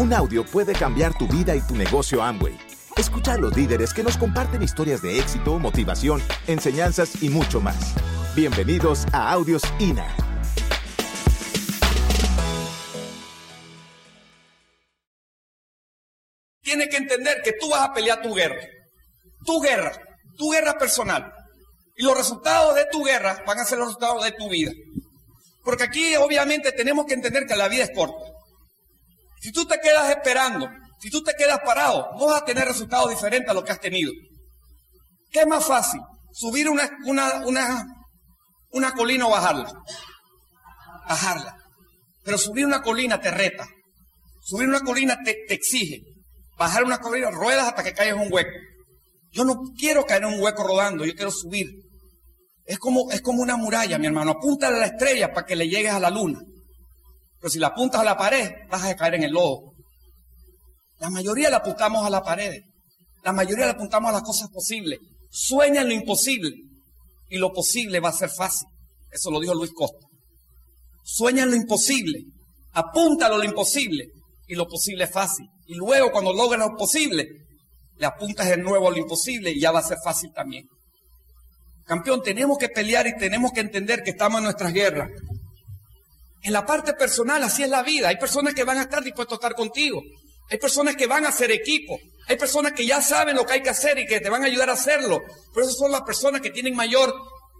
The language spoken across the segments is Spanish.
Un audio puede cambiar tu vida y tu negocio Amway. Escucha a los líderes que nos comparten historias de éxito, motivación, enseñanzas y mucho más. Bienvenidos a Audios INA. Tienes que entender que tú vas a pelear tu guerra. Tu guerra. Tu guerra personal. Y los resultados de tu guerra van a ser los resultados de tu vida. Porque aquí obviamente tenemos que entender que la vida es corta. Si tú te quedas esperando, si tú te quedas parado, no vas a tener resultados diferentes a lo que has tenido. ¿Qué es más fácil? ¿Subir una, colina o bajarla? Bajarla. Pero subir una colina te reta. Subir una colina te, te exige. Bajar una colina, ruedas hasta que caigas en un hueco. Yo no quiero caer en un hueco rodando, yo quiero subir. Es como, es como una muralla, mi hermano. Apúntale a la estrella para que le llegues a la luna. Pero si la apuntas a la pared, vas a caer en el lodo. La mayoría le apuntamos a la pared. La mayoría le apuntamos a las cosas posibles. Sueña en lo imposible. Y lo posible va a ser fácil. Eso lo dijo Luis Costa. Sueña en lo imposible. Apúntalo a lo imposible. Y lo posible es fácil. Y luego, cuando logres lo posible, le apuntas de nuevo a lo imposible y ya va a ser fácil también. Campeón, tenemos que pelear y tenemos que entender que estamos en nuestras guerras. En la parte personal, así es la vida. Hay personas que van a estar dispuestos a estar contigo. Hay personas que van a ser equipo. Hay personas que ya saben lo que hay que hacer y que te van a ayudar a hacerlo. Pero esas son las personas que tienen mayor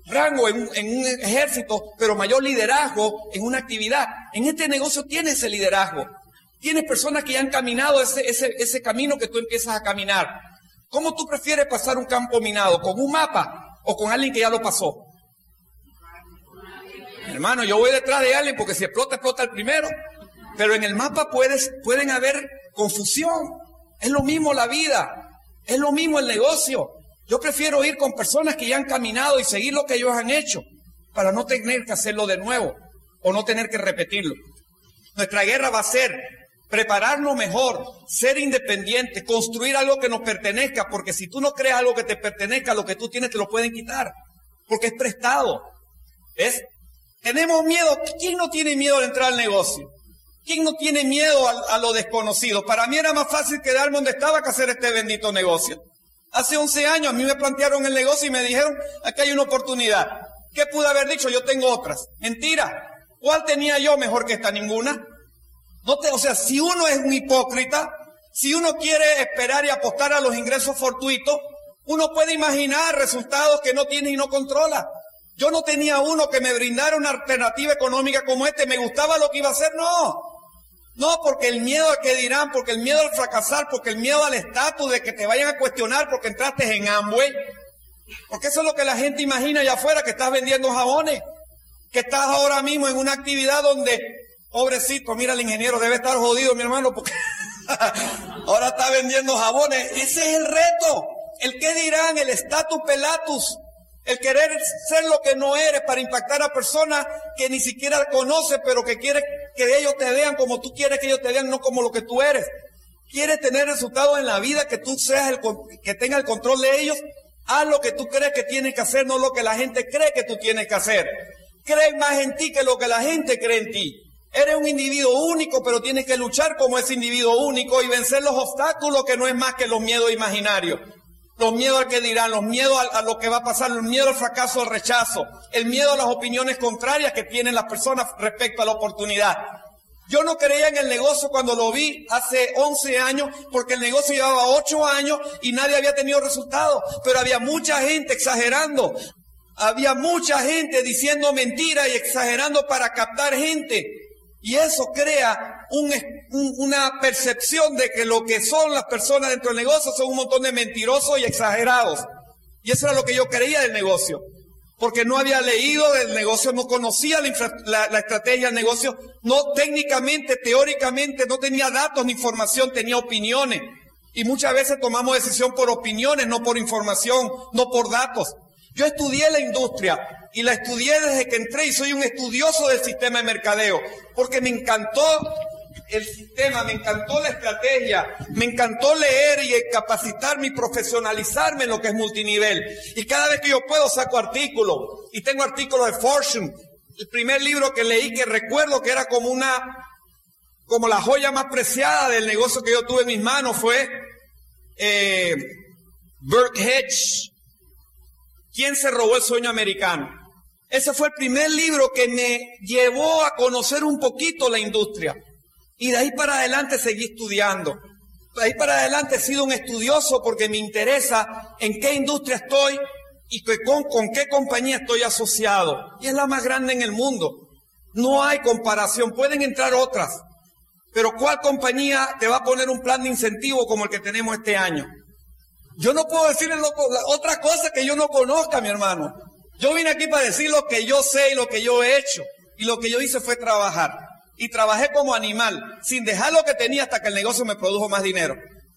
rango en un, en un ejército, pero mayor liderazgo en una actividad. En este negocio tienes ese liderazgo. Tienes personas que ya han caminado ese, ese, ese camino que tú empiezas a caminar. ¿Cómo tú prefieres pasar un campo minado? ¿Con un mapa o con alguien que ya lo pasó. Hermano, yo voy detrás de alguien porque si explota, explota el primero. Pero en el mapa pueden haber confusión. Es lo mismo la vida. Es lo mismo el negocio. Yo prefiero ir con personas que ya han caminado y seguir lo que ellos han hecho para no tener que hacerlo de nuevo o no tener que repetirlo. Nuestra guerra va a ser prepararnos mejor, ser independiente, construir algo que nos pertenezca, porque si tú no creas algo que te pertenezca, lo que tú tienes te lo pueden quitar, porque es prestado. ¿Ves? Tenemos miedo. ¿Quién no tiene miedo al entrar al negocio? ¿Quién no tiene miedo a, lo desconocido? Para mí era más fácil quedarme donde estaba que hacer este bendito negocio. Hace 11 años a mí me plantearon el negocio y me dijeron, aquí hay una oportunidad. ¿Qué pude haber dicho? Yo tengo otras. Mentira. ¿Cuál tenía yo mejor que esta? Ninguna. No te, o sea, si uno es un hipócrita, si uno quiere esperar y apostar a los ingresos fortuitos, uno puede imaginar resultados que no tiene y no controla. Yo no tenía uno que me brindara una alternativa económica como este, me gustaba lo que iba a hacer, no. No, porque el miedo a que dirán, porque el miedo al fracasar, porque el miedo al estatus de que te vayan a cuestionar porque entraste en Amway. Porque eso es lo que la gente imagina allá afuera, que estás vendiendo jabones, que estás ahora mismo en una actividad donde Pobrecito, mira el ingeniero, debe estar jodido, mi hermano, porque ahora está vendiendo jabones. Ese es el reto. El que dirán, el estatus pelatus, el querer ser lo que no eres para impactar a personas que ni siquiera conoces, pero que quiere que ellos te vean como tú quieres que ellos te vean, no como lo que tú eres. Quieres tener resultados en la vida, que tú seas el que tenga el control de ellos. Haz lo que tú crees que tienes que hacer, no lo que la gente cree que tú tienes que hacer. Cree más en ti que lo que la gente cree en ti. Eres un individuo único, pero tienes que luchar como ese individuo único y vencer los obstáculos que no es más que los miedos imaginarios. Los miedos al que dirán, los miedos a, a, lo que va a pasar, el miedo al fracaso, al rechazo, el miedo a las opiniones contrarias que tienen las personas respecto a la oportunidad. Yo no creía en el negocio cuando lo vi hace 11 años, porque el negocio llevaba 8 años y nadie había tenido resultados, pero había mucha gente exagerando. Había mucha gente diciendo mentiras y exagerando para captar gente. Y eso crea un, un, una percepción de que lo que son las personas dentro del negocio son un montón de mentirosos y exagerados. Y eso era lo que yo creía del negocio. Porque no había leído del negocio, no conocía la, infra, la estrategia del negocio, no técnicamente, teóricamente, no tenía datos ni información, tenía opiniones. Y muchas veces tomamos decisión por opiniones, no por información, no por datos. Yo estudié la industria y la estudié desde que entré y soy un estudioso del sistema de mercadeo, porque me encantó el sistema, me encantó la estrategia, me encantó leer y capacitarme y profesionalizarme en lo que es multinivel. Y cada vez que yo puedo saco artículos y tengo artículos de Fortune. El primer libro que leí que recuerdo que era como una como la joya más preciada del negocio que yo tuve en mis manos fue eh, Burt Hedge, ¿Quién se robó el sueño americano? Ese fue el primer libro que me llevó a conocer un poquito la industria. Y de ahí para adelante seguí estudiando. De ahí para adelante he sido un estudioso porque me interesa en qué industria estoy y con, con qué compañía estoy asociado. Y es la más grande en el mundo. No hay comparación. Pueden entrar otras. Pero ¿cuál compañía te va a poner un plan de incentivo como el que tenemos este año? Yo no puedo decirle otra cosa que yo no conozca, mi hermano. Yo vine aquí para decir lo que yo sé y lo que yo he hecho. Y lo que yo hice fue trabajar. Y trabajé como animal, sin dejar lo que tenía hasta que el negocio me produjo más dinero.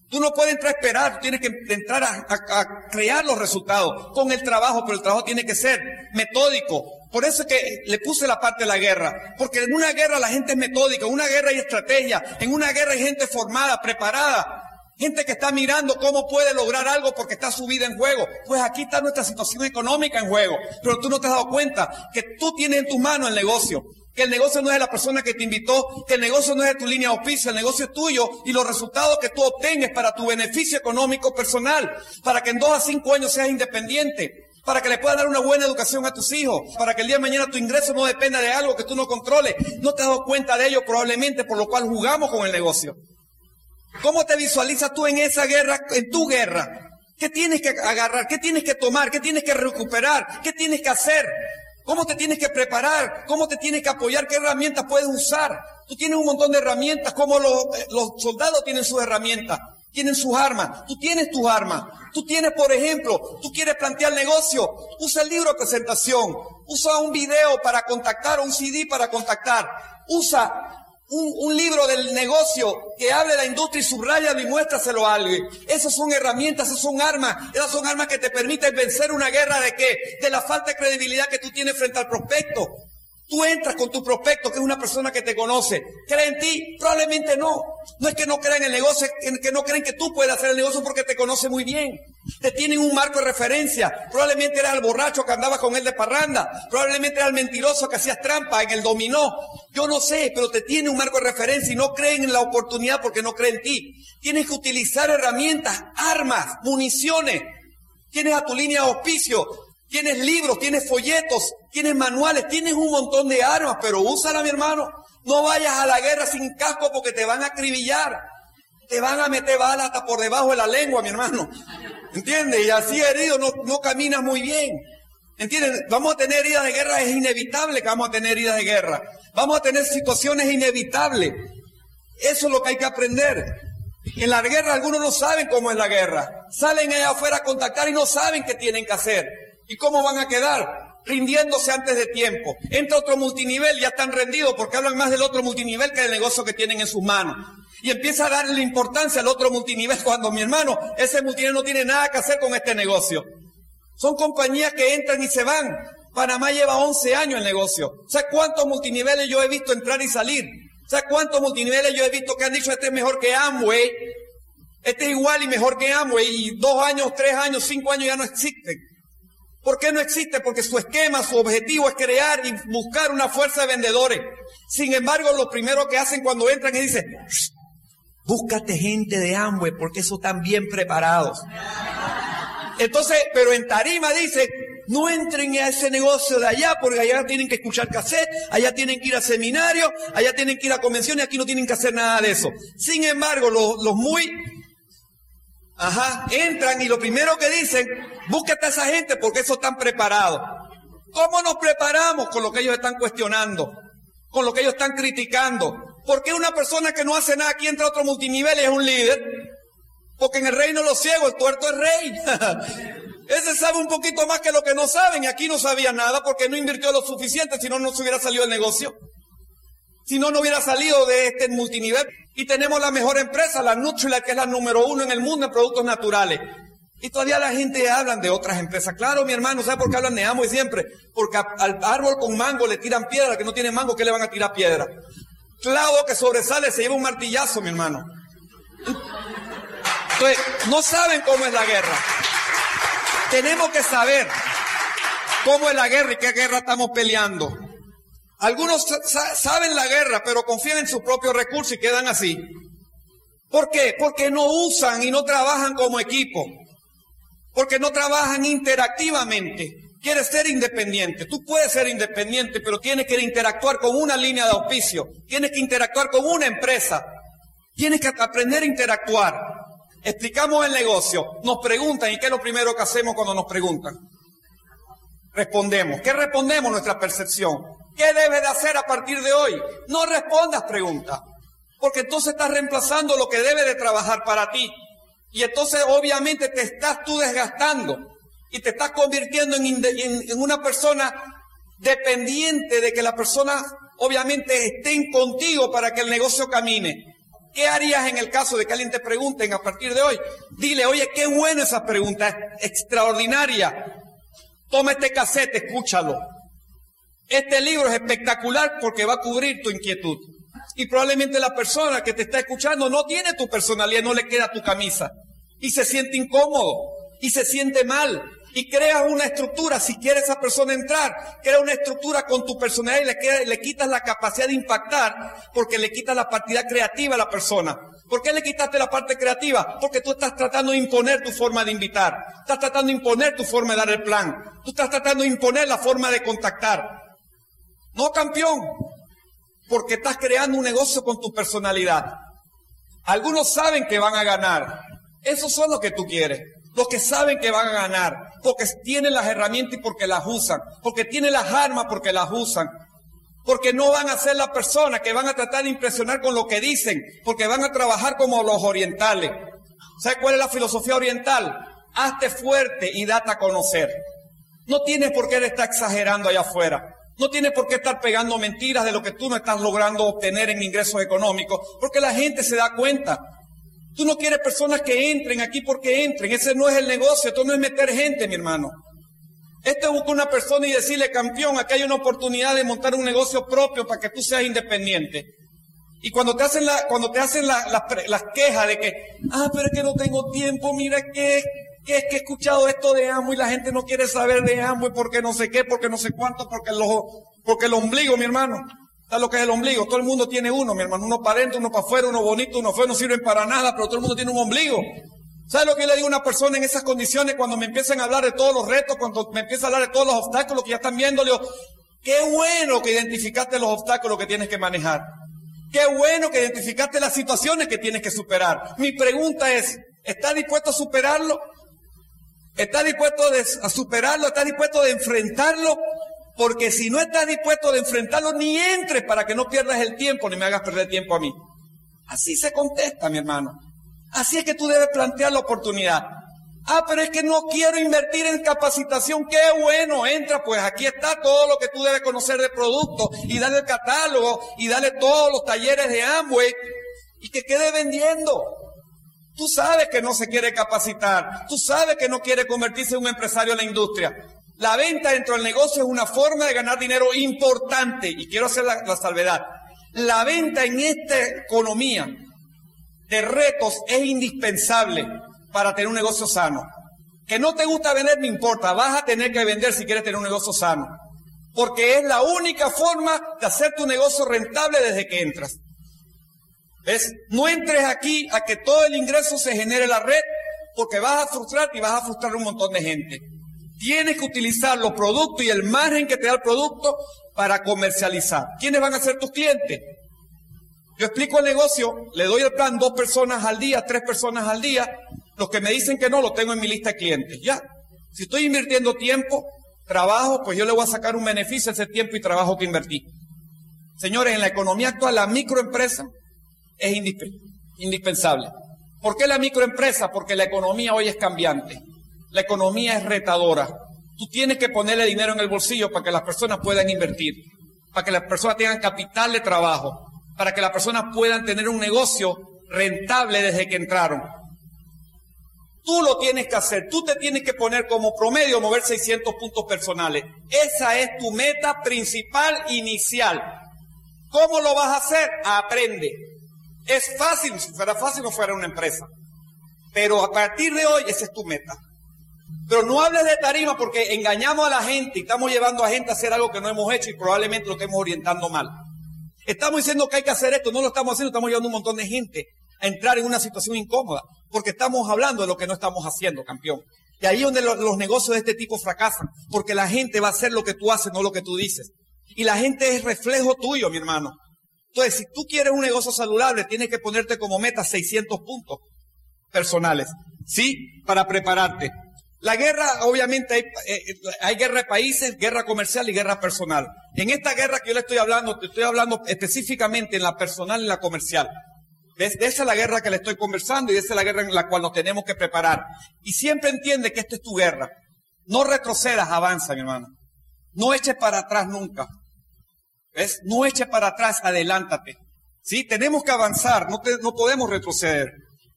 Tú no puedes entrar a esperar, tienes que entrar a, a, crear los resultados con el trabajo, pero el trabajo tiene que ser metódico. Por eso es que le puse la parte de la guerra. Porque en una guerra la gente es metódica, en una guerra hay estrategia, en una guerra hay gente formada, preparada. Gente que está mirando cómo puede lograr algo porque está su vida en juego. Pues aquí está nuestra situación económica en juego. Pero tú no te has dado cuenta que tú tienes en tu mano el negocio. Que el negocio no es de la persona que te invitó, que el negocio no es de tu línea de oficio, el negocio es tuyo y los resultados que tú obtengas para tu beneficio económico personal, para que en dos a cinco años seas independiente, para que le puedas dar una buena educación a tus hijos, para que el día de mañana tu ingreso no dependa de algo que tú no controles. No te has dado cuenta de ello probablemente por lo cual jugamos con el negocio. ¿Cómo te visualizas tú en esa guerra, en tu guerra? ¿Qué tienes que agarrar? ¿Qué tienes que tomar? ¿Qué tienes que recuperar? ¿Qué tienes que hacer? ¿Cómo te tienes que preparar? ¿Cómo te tienes que apoyar? ¿Qué herramientas puedes usar? Tú tienes un montón de herramientas, como los, los soldados tienen sus herramientas, tienen sus armas. Tú tienes tus armas. Tú tienes, por ejemplo, tú quieres plantear negocio, usa el libro de presentación, usa un video para contactar, un CD para contactar, usa un, libro del negocio que hable de la industria y subrayalo y muéstraselo a alguien. Esas son herramientas, esas son armas. Esas son armas que te permiten vencer una guerra de qué? De la falta de credibilidad que tú tienes frente al prospecto. Tú entras con tu prospecto, que es una persona que te conoce. ¿Cree en ti? Probablemente no. No es que no crean en el negocio, que no creen que tú puedes hacer el negocio porque te conoce muy bien. Te tienen un marco de referencia. Probablemente eras el borracho que andaba con él de parranda. Probablemente era el mentiroso que hacías trampa en el dominó. Yo no sé, pero te tiene un marco de referencia y no creen en la oportunidad porque no creen en ti. Tienes que utilizar herramientas, armas, municiones. Tienes a tu línea de auspicio Tienes libros, tienes folletos, tienes manuales, tienes un montón de armas, pero úsala, mi hermano. No vayas a la guerra sin casco porque te van a acribillar. Te van a meter balas hasta por debajo de la lengua, mi hermano. ¿Entiendes? Y así herido no, no caminas muy bien. ¿Entiendes? Vamos a tener heridas de guerra, es inevitable que vamos a tener heridas de guerra. Vamos a tener situaciones inevitables. Eso es lo que hay que aprender. En la guerra algunos no saben cómo es la guerra. Salen allá afuera a contactar y no saben qué tienen que hacer. ¿Y cómo van a quedar? Rindiéndose antes de tiempo. Entra otro multinivel, ya están rendidos porque hablan más del otro multinivel que del negocio que tienen en sus manos. Y empieza a darle importancia al otro multinivel cuando mi hermano, ese multinivel no tiene nada que hacer con este negocio. Son compañías que entran y se van. Panamá lleva 11 años el negocio. ¿Sabes cuántos multiniveles yo he visto entrar y salir? ¿Sabes cuántos multiniveles yo he visto que han dicho este es mejor que Amway? Este es igual y mejor que Amway y dos años, tres años, cinco años ya no existen. ¿Por qué no existe? Porque su esquema, su objetivo es crear y buscar una fuerza de vendedores. Sin embargo, lo primero que hacen cuando entran es dicen, búscate gente de Amway porque eso están bien preparados. Entonces, pero en Tarima dice, no entren a ese negocio de allá porque allá tienen que escuchar cassette, allá tienen que ir a seminarios, allá tienen que ir a convenciones, aquí no tienen que hacer nada de eso. Sin embargo, los muy Ajá, entran y lo primero que dicen, búsquete a esa gente porque eso están preparados. ¿Cómo nos preparamos con lo que ellos están cuestionando? Con lo que ellos están criticando. ¿Por qué una persona que no hace nada aquí entra a otro multinivel y es un líder? Porque en el reino de los ciegos el tuerto es rey. Ese sabe un poquito más que lo que no saben y aquí no sabía nada porque no invirtió lo suficiente, si no, no se hubiera salido el negocio. Si no, no hubiera salido de este multinivel. Y tenemos la mejor empresa, la Nutrilite, que es la número uno en el mundo en productos naturales. Y todavía la gente habla de otras empresas. Claro, mi hermano, ¿sabe por qué hablan de Amo y siempre? Porque al árbol con mango le tiran piedra, que no tiene mango, ¿qué le van a tirar piedra? Clavo que sobresale se lleva un martillazo, mi hermano. Entonces, no saben cómo es la guerra. Tenemos que saber cómo es la guerra y qué guerra estamos peleando. Algunos saben la guerra, pero confían en sus propios recursos y quedan así. ¿Por qué? Porque no usan y no trabajan como equipo. Porque no trabajan interactivamente. Quieres ser independiente. Tú puedes ser independiente, pero tienes que interactuar con una línea de auspicio. Tienes que interactuar con una empresa. Tienes que aprender a interactuar. Explicamos el negocio. Nos preguntan, ¿y qué es lo primero que hacemos cuando nos preguntan? Respondemos. ¿Qué respondemos? Nuestra percepción. ¿Qué debes de hacer a partir de hoy? No respondas preguntas. Porque entonces estás reemplazando lo que debe de trabajar para ti. Y entonces obviamente te estás tú desgastando y te estás convirtiendo en, una persona dependiente de que la persona obviamente estén contigo para que el negocio camine. ¿Qué harías en el caso de que alguien te pregunte a partir de hoy? Dile, oye, qué buena esa pregunta, extraordinaria. Toma este cassette, escúchalo. Este libro es espectacular porque va a cubrir tu inquietud. Y probablemente la persona que te está escuchando no tiene tu personalidad, no le queda tu camisa. Y se siente incómodo. Y se siente mal. Y crea una estructura. Si quiere esa persona entrar, crea una estructura con tu personalidad y le, le quitas la capacidad de impactar porque le quitas la partida creativa a la persona. ¿Por qué le quitaste la parte creativa? Porque tú estás tratando de imponer tu forma de invitar. Estás tratando de imponer tu forma de dar el plan. Tú estás tratando de imponer la forma de contactar. No, campeón porque estás creando un negocio con tu personalidad. Algunos saben que van a ganar. Esos son los que tú quieres. Los que saben que van a ganar. Porque tienen las herramientas y porque las usan. Porque tienen las armas porque las usan. Porque no van a ser la persona que van a tratar de impresionar con lo que dicen. Porque van a trabajar como los orientales. ¿Sabes cuál es la filosofía oriental? Hazte fuerte y date a conocer. No tienes por qué estar exagerando allá afuera. No tienes por qué estar pegando mentiras de lo que tú no estás logrando obtener en ingresos económicos, porque la gente se da cuenta. Tú no quieres personas que entren aquí porque entren. Ese no es el negocio, esto no es meter gente, mi hermano. Esto es buscar una persona y decirle, campeón, aquí hay una oportunidad de montar un negocio propio para que tú seas independiente. Y cuando te hacen, la, cuando te hacen las quejas de que, ah, pero es que no tengo tiempo, mira que que es que he escuchado esto de Amway y la gente no quiere saber de Amway porque no sé qué, porque no sé cuánto, porque, porque el ombligo, mi hermano. ¿Sabes lo que es el ombligo? Todo el mundo tiene uno, mi hermano. Uno para adentro, uno para afuera, uno bonito, uno feo, no sirven para nada, pero todo el mundo tiene un ombligo. ¿Sabes lo que le digo a una persona en esas condiciones cuando me empiezan a hablar de todos los retos, cuando me empieza a hablar de todos los obstáculos que ya están viendo? Le digo, qué bueno que identificaste los obstáculos que tienes que manejar. Qué bueno que identificaste las situaciones que tienes que superar. Mi pregunta es, ¿estás dispuesto a superarlo? ¿Estás dispuesto a superarlo? ¿Estás dispuesto a enfrentarlo? Porque si no estás dispuesto a enfrentarlo, ni entres para que no pierdas el tiempo ni me hagas perder tiempo a mí. Así se contesta, mi hermano. Así es que tú debes plantear la oportunidad. Ah, pero es que no quiero invertir en capacitación. Qué bueno, entra, pues aquí está todo lo que tú debes conocer de producto y dale el catálogo y dale todos los talleres de Amway y que quede vendiendo. Tú sabes que no se quiere capacitar. Tú sabes que no quiere convertirse en un empresario en la industria. La venta dentro del negocio es una forma de ganar dinero importante. Y quiero hacer la, salvedad. La venta en esta economía de retos es indispensable para tener un negocio sano. Que no te gusta vender, no importa. Vas a tener que vender si quieres tener un negocio sano. Porque es la única forma de hacer tu negocio rentable desde que entras. No entres aquí a que todo el ingreso se genere en la red porque vas a frustrar y vas a frustrar a un montón de gente. Tienes que utilizar los productos y el margen que te da el producto para comercializar. ¿Quiénes van a ser tus clientes? Yo explico el negocio, le doy el plan dos personas al día, tres personas al día. Los que me dicen que no, lo tengo en mi lista de clientes. Ya. Si estoy invirtiendo tiempo, trabajo, pues yo le voy a sacar un beneficio a ese tiempo y trabajo que invertí. Señores, en la economía actual, la microempresa es indispensable. ¿Por qué la microempresa? Porque la economía hoy es cambiante. La economía es retadora. Tú tienes que ponerle dinero en el bolsillo para que las personas puedan invertir, para que las personas tengan capital de trabajo, para que las personas puedan tener un negocio rentable desde que entraron. Tú lo tienes que hacer, tú te tienes que poner como promedio mover 600 puntos personales. Esa es tu meta principal inicial. ¿Cómo lo vas a hacer? Aprende. Es fácil, si fuera fácil no fuera una empresa. Pero a partir de hoy esa es tu meta. Pero no hables de tarima porque engañamos a la gente y estamos llevando a gente a hacer algo que no hemos hecho y probablemente lo estemos orientando mal. Estamos diciendo que hay que hacer esto, no lo estamos haciendo, estamos llevando un montón de gente a entrar en una situación incómoda porque estamos hablando de lo que no estamos haciendo, campeón. Y ahí es donde los, negocios de este tipo fracasan, porque la gente va a hacer lo que tú haces, no lo que tú dices. Y la gente es reflejo tuyo, mi hermano. Entonces, si tú quieres un negocio saludable, tienes que ponerte como meta 600 puntos personales, ¿sí? Para prepararte. La guerra, obviamente, hay, eh, hay, guerra de países, guerra comercial y guerra personal. En esta guerra que yo le estoy hablando, te estoy hablando específicamente en la personal y la comercial. De, esa es la guerra que le estoy conversando y esa es la guerra en la cual nos tenemos que preparar. Y siempre entiende que esta es tu guerra. No retrocedas, avanza, mi hermano. No eches para atrás nunca. No eches para atrás, adelántate. ¿Sí? Tenemos que avanzar, no, no podemos retroceder.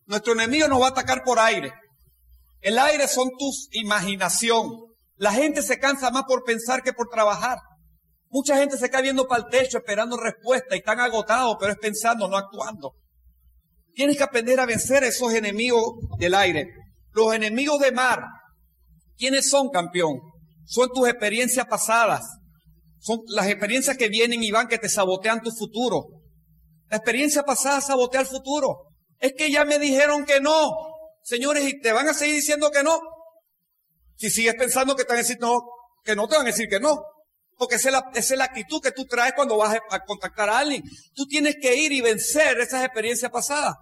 Nuestro enemigo nos va a atacar por aire. El aire son tus imaginación. La gente se cansa más por pensar que por trabajar. Mucha gente se cae viendo para el techo esperando respuesta y están agotados, pero es pensando, no actuando. Tienes que aprender a vencer a esos enemigos del aire. Los enemigos de mar, ¿quiénes son, campeón? Son tus experiencias pasadas. Son las experiencias que vienen y van que te sabotean tu futuro. La experiencia pasada sabotea el futuro. Es que ya me dijeron que no. Señores, y te van a seguir diciendo que no. Si sigues pensando que te van a decir no, que no te van a decir que no. Porque esa es, la, actitud que tú traes cuando vas a contactar a alguien. Tú tienes que ir y vencer esas experiencias pasadas.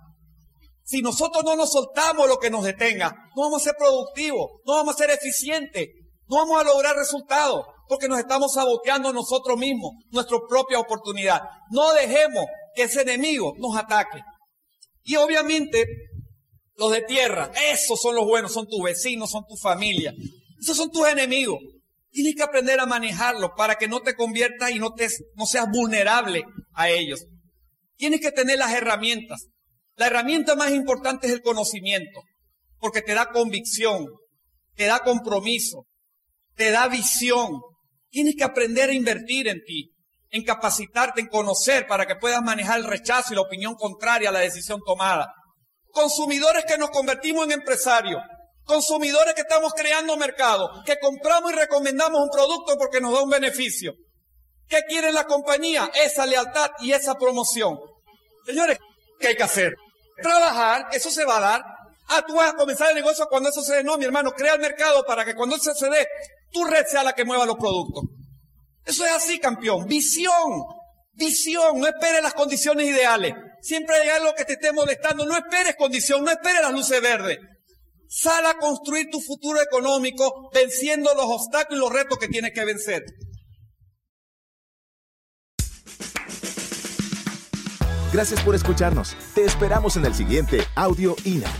Si nosotros no nos soltamos lo que nos detenga, no vamos a ser productivos, no vamos a ser eficientes, no vamos a lograr resultados, porque nos estamos saboteando nosotros mismos, nuestra propia oportunidad. No dejemos que ese enemigo nos ataque. Y obviamente, los de tierra, esos son los buenos, son tus vecinos, son tu familia. Esos son tus enemigos. Tienes que aprender a manejarlos para que no te conviertas y no, te, no seas vulnerable a ellos. Tienes que tener las herramientas. La herramienta más importante es el conocimiento, porque te da convicción, te da compromiso, te da visión. Tienes que aprender a invertir en ti, en capacitarte, en conocer para que puedas manejar el rechazo y la opinión contraria a la decisión tomada. Consumidores que nos convertimos en empresarios, consumidores que estamos creando mercado, que compramos y recomendamos un producto porque nos da un beneficio. ¿Qué quiere la compañía? Esa lealtad y esa promoción. Señores, ¿qué hay que hacer? trabajar, eso se va a dar. Ah, tú vas a comenzar el negocio cuando eso se dé. No, mi hermano, crea el mercado para que cuando eso se dé, tu red sea la que mueva los productos. Eso es así, campeón. Visión. Visión. No esperes las condiciones ideales. Siempre hay algo que te esté molestando. No esperes condición. No esperes las luces verdes. Sal a construir tu futuro económico venciendo los obstáculos y los retos que tienes que vencer. Gracias por escucharnos. Te esperamos en el siguiente Audio INA.